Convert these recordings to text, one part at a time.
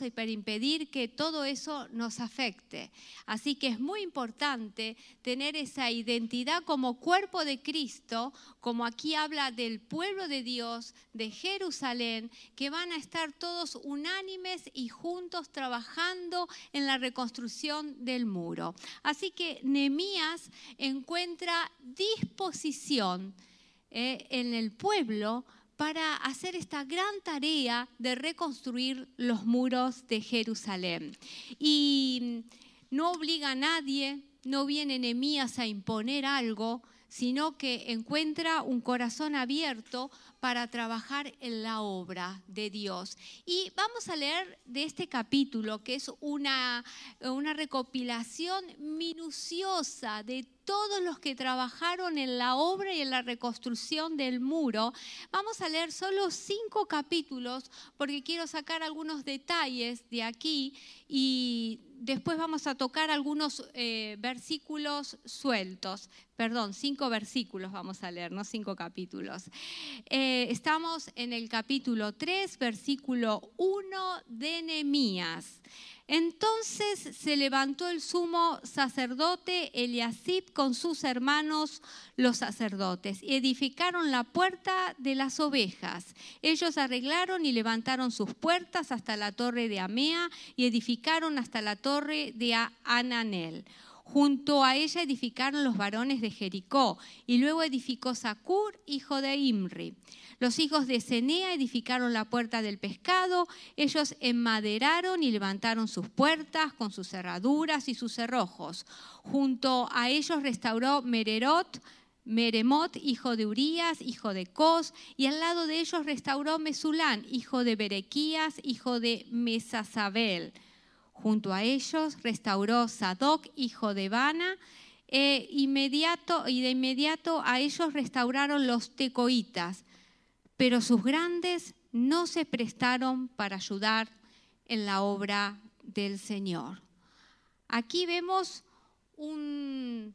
y para impedir que todo eso nos afecte. Así que es muy importante tener esa identidad como cuerpo de Cristo, como aquí habla del pueblo de Dios, de Jerusalén, que van a estar todos unánimes y juntos trabajando en la reconstrucción del muro. Así que Nehemías encuentra disposición eh, en el pueblo para hacer esta gran tarea de reconstruir los muros de Jerusalén. Y no obliga a nadie, no viene Nehemías a imponer algo, sino que encuentra un corazón abierto para trabajar en la obra de Dios. Y vamos a leer de este capítulo, que es una, una recopilación minuciosa de todos los que trabajaron en la obra y en la reconstrucción del muro. Vamos a leer solo cinco capítulos porque quiero sacar algunos detalles de aquí y después vamos a tocar algunos eh, versículos sueltos. Perdón, cinco versículos vamos a leer, no cinco capítulos. Eh, estamos en el capítulo 3, versículo 1 de Nehemías. Entonces se levantó el sumo sacerdote Eliasib con sus hermanos los sacerdotes y edificaron la puerta de las ovejas. Ellos arreglaron y levantaron sus puertas hasta la torre de Amea y edificaron hasta la torre de Ananel. Junto a ella edificaron los varones de Jericó y luego edificó Sacur, hijo de Imri. Los hijos de Cenea edificaron la puerta del pescado, ellos enmaderaron y levantaron sus puertas con sus cerraduras y sus cerrojos. Junto a ellos restauró Mererot, Meremot, hijo de Urías, hijo de Cos, y al lado de ellos restauró Mesulán, hijo de Berequías, hijo de Mesasabel. Junto a ellos restauró Sadoc, hijo de Bana, e inmediato, y de inmediato a ellos restauraron los tecoitas pero sus grandes no se prestaron para ayudar en la obra del Señor. Aquí vemos una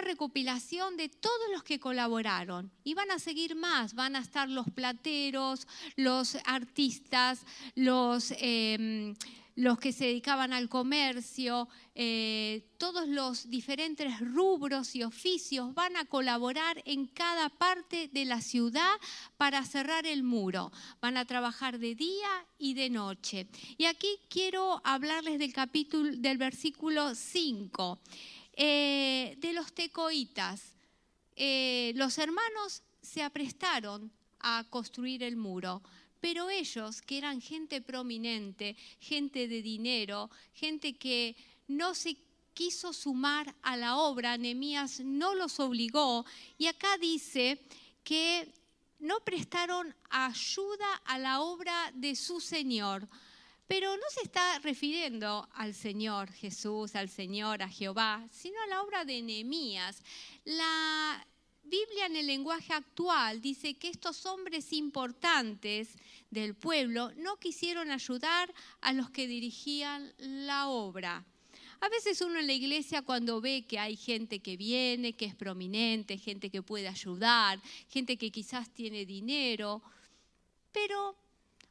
recopilación de todos los que colaboraron. Y van a seguir más, van a estar los plateros, los artistas, los... Em, los que se dedicaban al comercio, eh, todos los diferentes rubros y oficios van a colaborar en cada parte de la ciudad para cerrar el muro. Van a trabajar de día y de noche. Y aquí quiero hablarles del capítulo, del versículo 5, eh, de los tecoitas. Eh, los hermanos se aprestaron a construir el muro pero ellos, que eran gente prominente, gente de dinero, gente que no se quiso sumar a la obra, Nehemías no los obligó, y acá dice que no prestaron ayuda a la obra de su Señor. Pero no se está refiriendo al Señor Jesús, al Señor, a Jehová, sino a la obra de Nehemías. La, Biblia en el lenguaje actual dice que estos hombres importantes del pueblo no quisieron ayudar a los que dirigían la obra. A veces uno en la iglesia cuando ve que hay gente que viene, que es prominente, gente que puede ayudar, gente que quizás tiene dinero, pero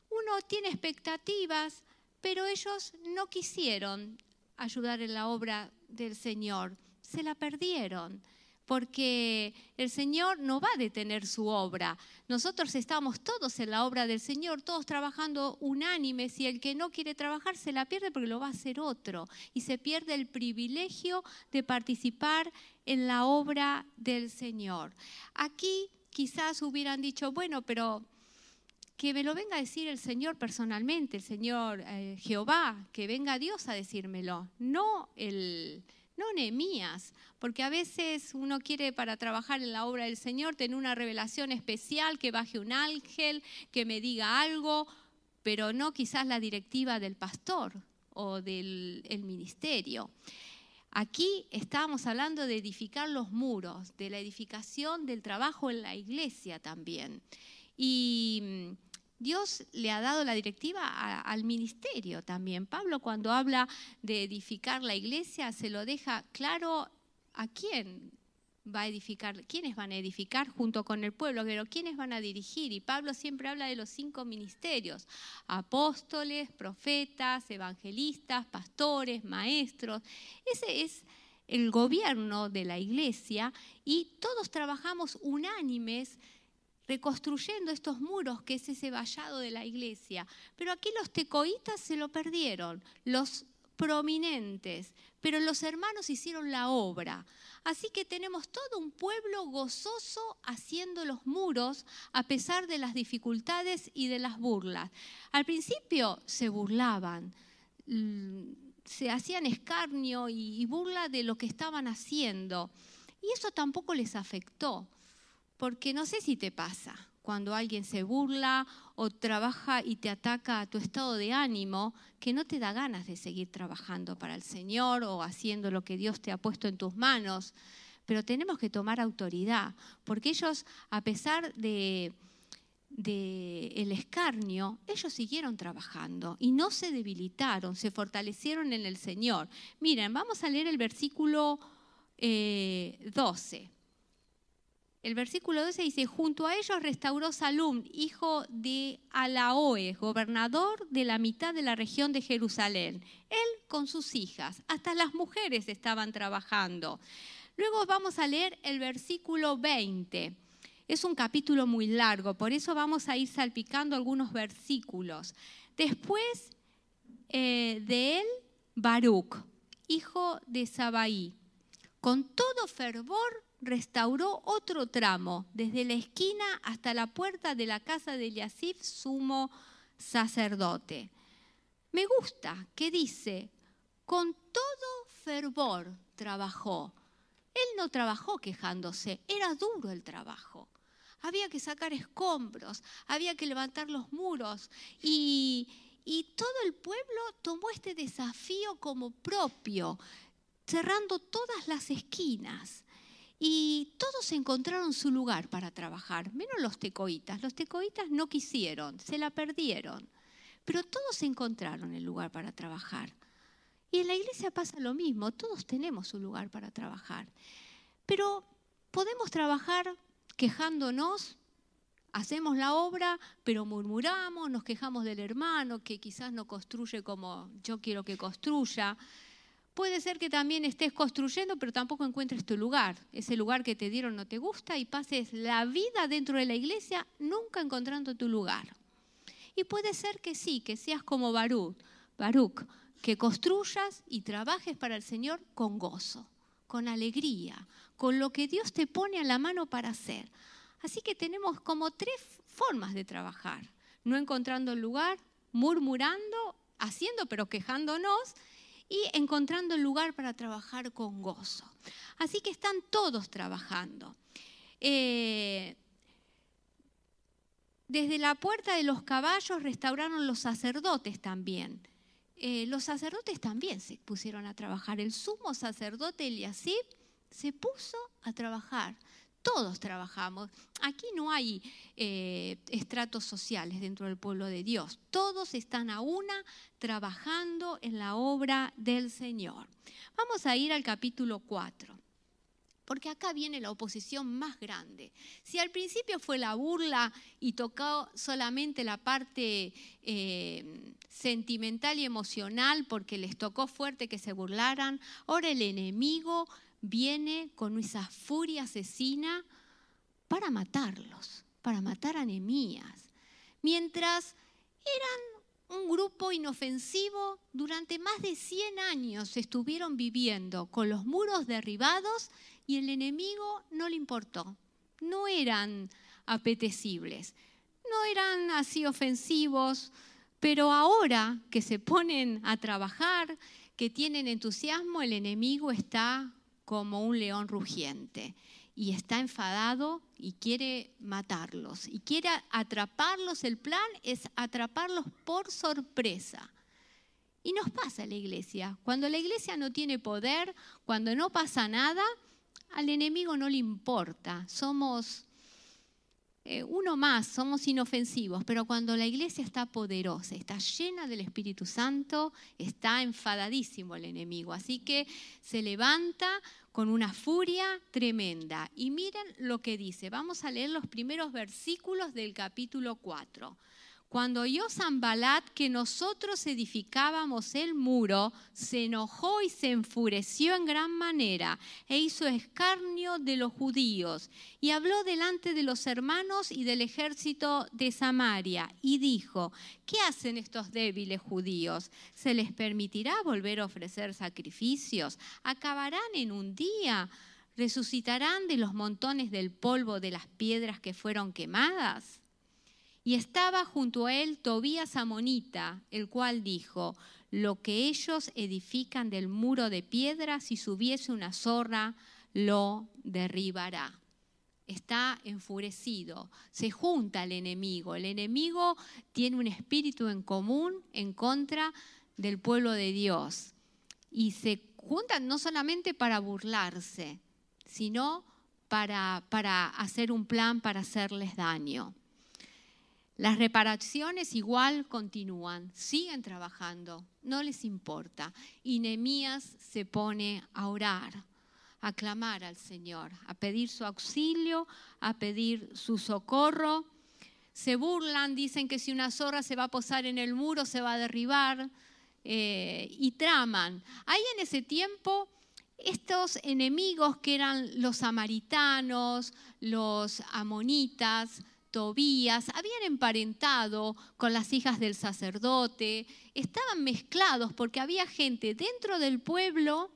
uno tiene expectativas, pero ellos no quisieron ayudar en la obra del Señor, se la perdieron porque el Señor no va a detener su obra. Nosotros estamos todos en la obra del Señor, todos trabajando unánimes y el que no quiere trabajar se la pierde porque lo va a hacer otro y se pierde el privilegio de participar en la obra del Señor. Aquí quizás hubieran dicho, bueno, pero que me lo venga a decir el Señor personalmente, el Señor eh, Jehová, que venga Dios a decírmelo, no el no Nehemías, porque a veces uno quiere para trabajar en la obra del Señor tener una revelación especial, que baje un ángel, que me diga algo, pero no quizás la directiva del pastor o del ministerio. Aquí estábamos hablando de edificar los muros, de la edificación del trabajo en la iglesia también. Y Dios le ha dado la directiva al ministerio también. Pablo cuando habla de edificar la iglesia se lo deja claro a quién va a edificar, quiénes van a edificar junto con el pueblo, pero quiénes van a dirigir. Y Pablo siempre habla de los cinco ministerios, apóstoles, profetas, evangelistas, pastores, maestros. Ese es el gobierno de la iglesia y todos trabajamos unánimes reconstruyendo estos muros que es ese vallado de la iglesia. Pero aquí los tecoitas se lo perdieron, los prominentes, pero los hermanos hicieron la obra. Así que tenemos todo un pueblo gozoso haciendo los muros a pesar de las dificultades y de las burlas. Al principio se burlaban, mm, se hacían escarnio y burla de lo que estaban haciendo. Y eso tampoco les afectó, porque no sé si te pasa, cuando alguien se burla o trabaja y te ataca a tu estado de ánimo, que no te da ganas de seguir trabajando para el Señor o haciendo lo que Dios te ha puesto en tus manos. Pero tenemos que tomar autoridad, porque ellos, a pesar de, el escarnio, ellos siguieron trabajando y no se debilitaron, se fortalecieron en el Señor. Miren, vamos a leer el versículo 12. El versículo 12 dice, junto a ellos restauró Salum, hijo de Alaoe, gobernador de la mitad de la región de Jerusalén. Él con sus hijas, hasta las mujeres estaban trabajando. Luego vamos a leer el versículo 20. Es un capítulo muy largo, por eso vamos a ir salpicando algunos versículos. Después eh, de él, Baruch, hijo de Sabaí, con todo fervor restauró otro tramo, desde la esquina hasta la puerta de la casa de Eliasif, sumo sacerdote. Me gusta que dice, con todo fervor trabajó. Él no trabajó quejándose, era duro el trabajo. Había que sacar escombros, había que levantar los muros y, y todo el pueblo tomó este desafío como propio, cerrando todas las esquinas. Y todos encontraron su lugar para trabajar, menos los tecoitas. Los tecoitas no quisieron, se la perdieron. Pero todos encontraron el lugar para trabajar. Y en la iglesia pasa lo mismo, todos tenemos un lugar para trabajar. Pero podemos trabajar quejándonos, hacemos la obra, pero murmuramos, nos quejamos del hermano que quizás no construye como yo quiero que construya. Puede ser que también estés construyendo, pero tampoco encuentres tu lugar. Ese lugar que te dieron no te gusta y pases la vida dentro de la iglesia nunca encontrando tu lugar. Y puede ser que sí, que seas como Baruch, Baruch, que construyas y trabajes para el Señor con gozo, con alegría, con lo que Dios te pone a la mano para hacer. Así que tenemos como tres formas de trabajar. No encontrando el lugar, murmurando, haciendo pero quejándonos y encontrando el lugar para trabajar con gozo. Así que están todos trabajando. Eh, desde la puerta de los caballos restauraron los sacerdotes también. Eh, los sacerdotes también se pusieron a trabajar. El sumo sacerdote Eliasib se puso a trabajar todos trabajamos. Aquí no hay eh, estratos sociales dentro del pueblo de Dios. Todos están a una trabajando en la obra del Señor. Vamos a ir al capítulo 4. Porque acá viene la oposición más grande. Si al principio fue la burla y tocó solamente la parte eh, sentimental y emocional porque les tocó fuerte que se burlaran, ahora el enemigo viene con esa furia asesina para matarlos, para matar a Mientras eran un grupo inofensivo, durante más de 100 años estuvieron viviendo con los muros derribados y el enemigo no le importó. No eran apetecibles, no eran así ofensivos, pero ahora que se ponen a trabajar, que tienen entusiasmo, el enemigo está como un león rugiente y está enfadado y quiere matarlos y quiere atraparlos. El plan es atraparlos por sorpresa. Y nos pasa en la iglesia. Cuando la iglesia no tiene poder, cuando no pasa nada, al enemigo no le importa. Somos eh, uno más, somos inofensivos, pero cuando la iglesia está poderosa, está llena del Espíritu Santo, está enfadadísimo el enemigo. Así que se levanta con una furia tremenda. Y miren lo que dice. Vamos a leer los primeros versículos del capítulo 4. Cuando oyó Zambalat que nosotros edificábamos el muro, se enojó y se enfureció en gran manera e hizo escarnio de los judíos y habló delante de los hermanos y del ejército de Samaria y dijo, ¿qué hacen estos débiles judíos? ¿Se les permitirá volver a ofrecer sacrificios? ¿Acabarán en un día? ¿Resucitarán de los montones del polvo de las piedras que fueron quemadas? Y estaba junto a él Tobías Amonita, el cual dijo, lo que ellos edifican del muro de piedra, si subiese una zorra, lo derribará. Está enfurecido, se junta al enemigo. El enemigo tiene un espíritu en común en contra del pueblo de Dios. Y se juntan no solamente para burlarse, sino para, para hacer un plan para hacerles daño. Las reparaciones igual continúan, siguen trabajando, no les importa. Y Nehemías se pone a orar, a clamar al Señor, a pedir su auxilio, a pedir su socorro. Se burlan, dicen que si una zorra se va a posar en el muro se va a derribar eh, y traman. Ahí en ese tiempo estos enemigos que eran los samaritanos, los amonitas, Tobías, habían emparentado con las hijas del sacerdote, estaban mezclados porque había gente dentro del pueblo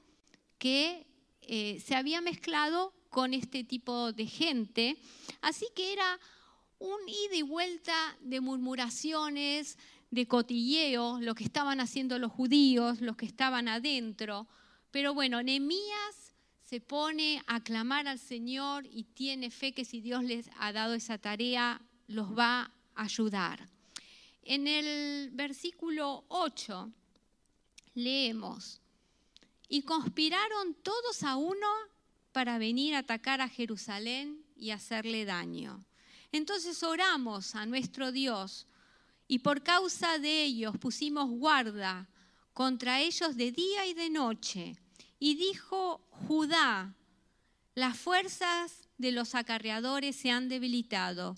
que eh, se había mezclado con este tipo de gente. Así que era un ida y vuelta de murmuraciones, de cotilleo, lo que estaban haciendo los judíos, los que estaban adentro. Pero bueno, Nehemías se pone a clamar al Señor y tiene fe que si Dios les ha dado esa tarea, los va a ayudar. En el versículo 8 leemos, y conspiraron todos a uno para venir a atacar a Jerusalén y hacerle daño. Entonces oramos a nuestro Dios y por causa de ellos pusimos guarda contra ellos de día y de noche y dijo Judá, las fuerzas de los acarreadores se han debilitado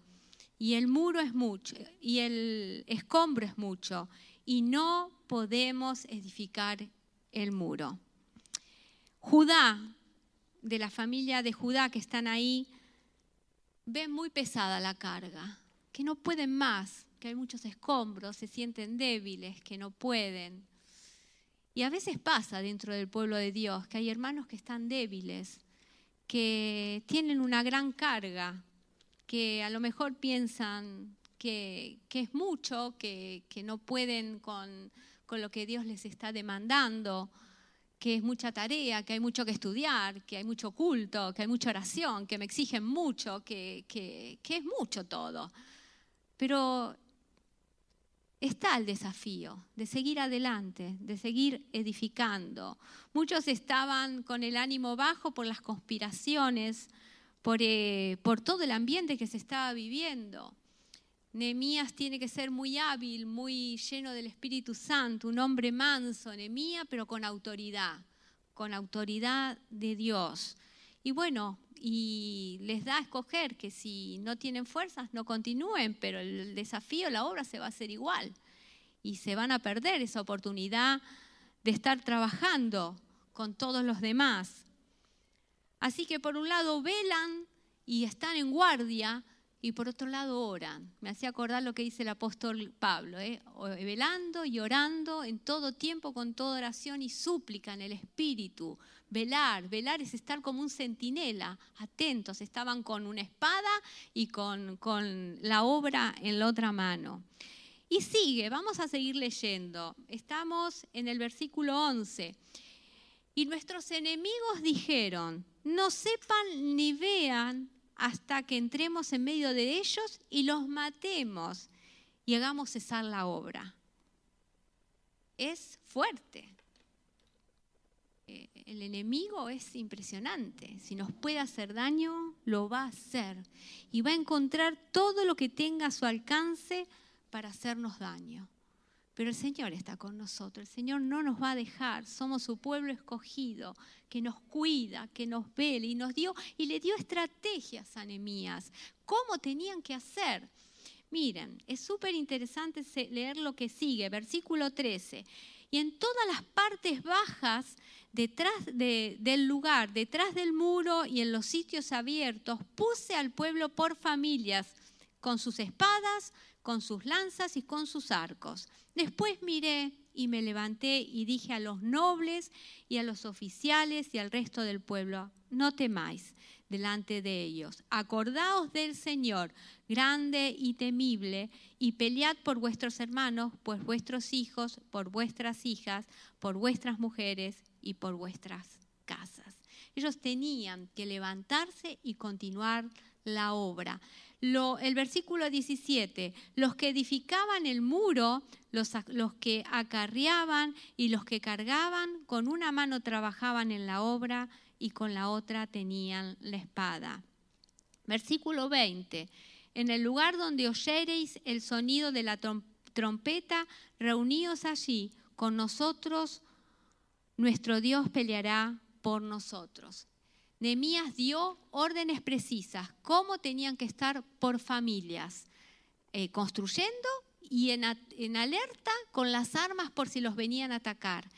y el muro es mucho y el escombro es mucho y no podemos edificar el muro. Judá, de la familia de Judá que están ahí, ven muy pesada la carga, que no pueden más, que hay muchos escombros, se sienten débiles, que no pueden. Y a veces pasa dentro del pueblo de Dios que hay hermanos que están débiles, que tienen una gran carga, que a lo mejor piensan que, es mucho, que, no pueden con, lo que Dios les está demandando, que es mucha tarea, que hay mucho que estudiar, que hay mucho culto, que hay mucha oración, que me exigen mucho, que, que es mucho todo. Pero está el desafío de seguir adelante, de seguir edificando. Muchos estaban con el ánimo bajo por las conspiraciones, por, eh, por todo el ambiente que se estaba viviendo. Nehemías tiene que ser muy hábil, muy lleno del Espíritu Santo, un hombre manso, Nehemías, pero con autoridad, con autoridad de Dios. Y bueno, y les da a escoger que si no tienen fuerzas no continúen, pero el desafío, la obra se va a hacer igual y se van a perder esa oportunidad de estar trabajando con todos los demás. Así que por un lado velan y están en guardia y por otro lado oran. Me hacía acordar lo que dice el apóstol Pablo, ¿eh? velando y orando en todo tiempo con toda oración y súplica en el Espíritu Velar, velar es estar como un centinela, atentos, estaban con una espada y con, con la obra en la otra mano. Y sigue, vamos a seguir leyendo. Estamos en el versículo 11. Y nuestros enemigos dijeron, no sepan ni vean hasta que entremos en medio de ellos y los matemos y hagamos cesar la obra. Es fuerte. Eh, el enemigo es impresionante. Si nos puede hacer daño, lo va a hacer. Y va a encontrar todo lo que tenga a su alcance para hacernos daño. Pero el Señor está con nosotros, el Señor no nos va a dejar, somos su pueblo escogido, que nos cuida, que nos vele y nos dio y le dio estrategias a Nehemías, cómo tenían que hacer. Miren, es súper interesante leer lo que sigue, versículo 13. Y en todas las partes bajas detrás del lugar, detrás del muro y en los sitios abiertos, puse al pueblo por familias, con sus espadas, con sus lanzas y con sus arcos. Después miré y me levanté y dije a los nobles y a los oficiales y al resto del pueblo, no temáis delante de ellos. Acordaos del Señor, grande y temible, y pelead por vuestros hermanos, por vuestros hijos, por vuestras hijas, por vuestras mujeres y por vuestras casas. Ellos tenían que levantarse y continuar la obra el versículo 17, los que edificaban el muro, los, los que acarreaban y los que cargaban, con una mano trabajaban en la obra y con la otra tenían la espada. Versículo 20, en el lugar donde oyereis el sonido de la trompeta, reuníos allí, con nosotros nuestro Dios peleará por nosotros. Nehemías dio órdenes precisas, cómo tenían que estar por familias, eh, construyendo y en, alerta con las armas por si los venían a atacar.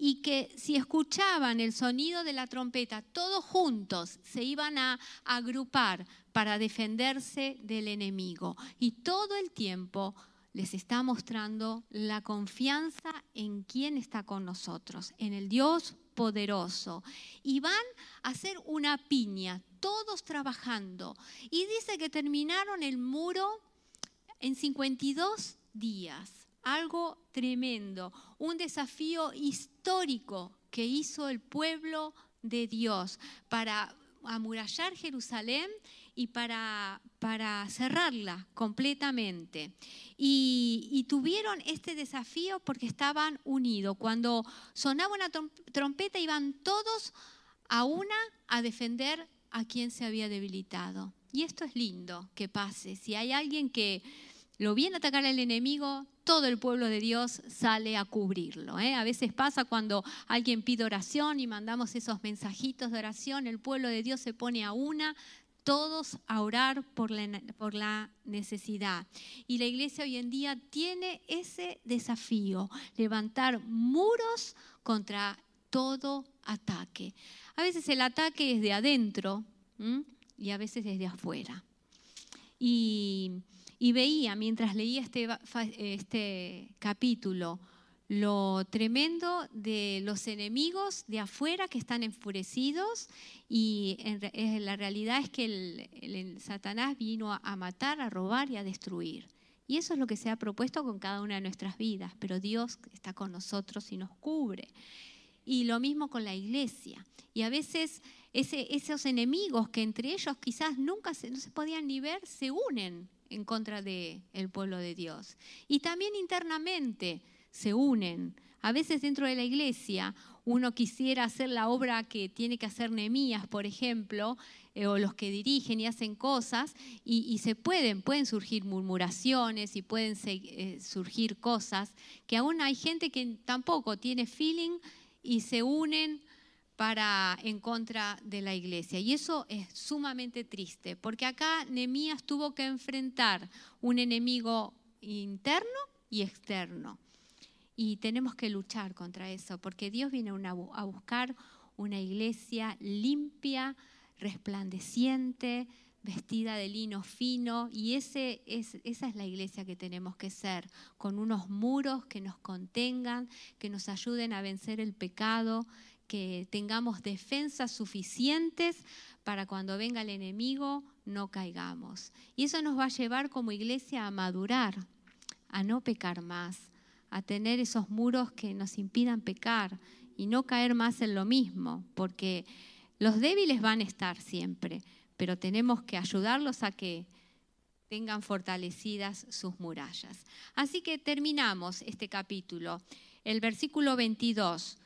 Y que si escuchaban el sonido de la trompeta, todos juntos se iban a agrupar para defenderse del enemigo. Y todo el tiempo les está mostrando la confianza en quien está con nosotros, en el Dios poderoso. Y van a hacer una piña, todos trabajando. Y dice que terminaron el muro en 52 días. Algo tremendo, un desafío histórico que hizo el pueblo de Dios para amurallar Jerusalén y para, para cerrarla completamente. Y, tuvieron este desafío porque estaban unidos. Cuando sonaba una trompeta iban todos a una a defender a quien se había debilitado. Y esto es lindo que pase. Si hay alguien que lo viene a atacar al enemigo, todo el pueblo de Dios sale a cubrirlo. ¿eh? A veces pasa cuando alguien pide oración y mandamos esos mensajitos de oración, el pueblo de Dios se pone a una, todos a orar por la, por la necesidad. Y la iglesia hoy en día tiene ese desafío, levantar muros contra todo ataque. A veces el ataque es de adentro y a veces desde afuera. Y, y veía mientras leía este, este capítulo, lo tremendo de los enemigos de afuera que están enfurecidos y en, la realidad es que el, Satanás vino a, matar, a robar y a destruir. Y eso es lo que se ha propuesto con cada una de nuestras vidas, pero Dios está con nosotros y nos cubre. Y lo mismo con la iglesia. Y a veces esos enemigos que entre ellos quizás nunca no se podían ni ver, se unen en contra del pueblo de Dios. Y también internamente se unen. A veces dentro de la iglesia uno quisiera hacer la obra que tiene que hacer Nehemías, por ejemplo, eh, o los que dirigen y hacen cosas, y, se pueden, pueden surgir murmuraciones y pueden eh, surgir cosas que aún hay gente que tampoco tiene feeling y se unen para en contra de la iglesia. Y eso es sumamente triste, porque acá Nehemías tuvo que enfrentar un enemigo interno y externo. Y tenemos que luchar contra eso, porque Dios viene a buscar una iglesia limpia, resplandeciente, vestida de lino fino, y es, esa es la iglesia que tenemos que ser, con unos muros que nos contengan, que nos ayuden a vencer el pecado, que tengamos defensas suficientes para cuando venga el enemigo no caigamos. Y eso nos va a llevar como iglesia a madurar, a no pecar más, a tener esos muros que nos impidan pecar y no caer más en lo mismo, porque los débiles van a estar siempre, pero tenemos que ayudarlos a que tengan fortalecidas sus murallas. Así que terminamos este capítulo. El versículo 22.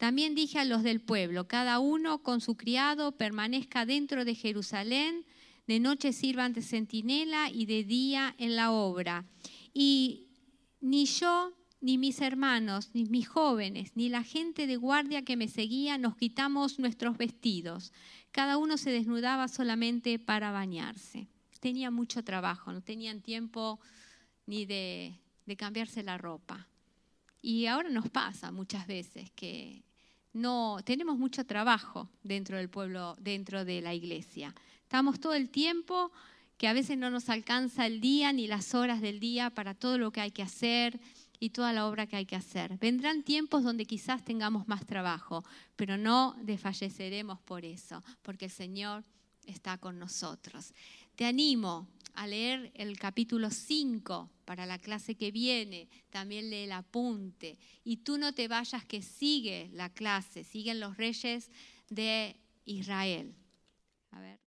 También dije a los del pueblo, cada uno con su criado permanezca dentro de Jerusalén, de noche sirvan de centinela y de día en la obra. Y ni yo, ni mis hermanos, ni mis jóvenes, ni la gente de guardia que me seguía nos quitamos nuestros vestidos. Cada uno se desnudaba solamente para bañarse. Tenía mucho trabajo, no tenían tiempo ni de, de cambiarse la ropa. Y ahora nos pasa muchas veces que no tenemos mucho trabajo dentro del pueblo, dentro de la iglesia. Estamos todo el tiempo que a veces no nos alcanza el día ni las horas del día para todo lo que hay que hacer y toda la obra que hay que hacer. Vendrán tiempos donde quizás tengamos más trabajo, pero no desfalleceremos por eso, porque el Señor está con nosotros. Te animo a leer el capítulo 5 para la clase que viene, también lee el apunte. Y tú no te vayas que sigue la clase, siguen los reyes de Israel. A ver.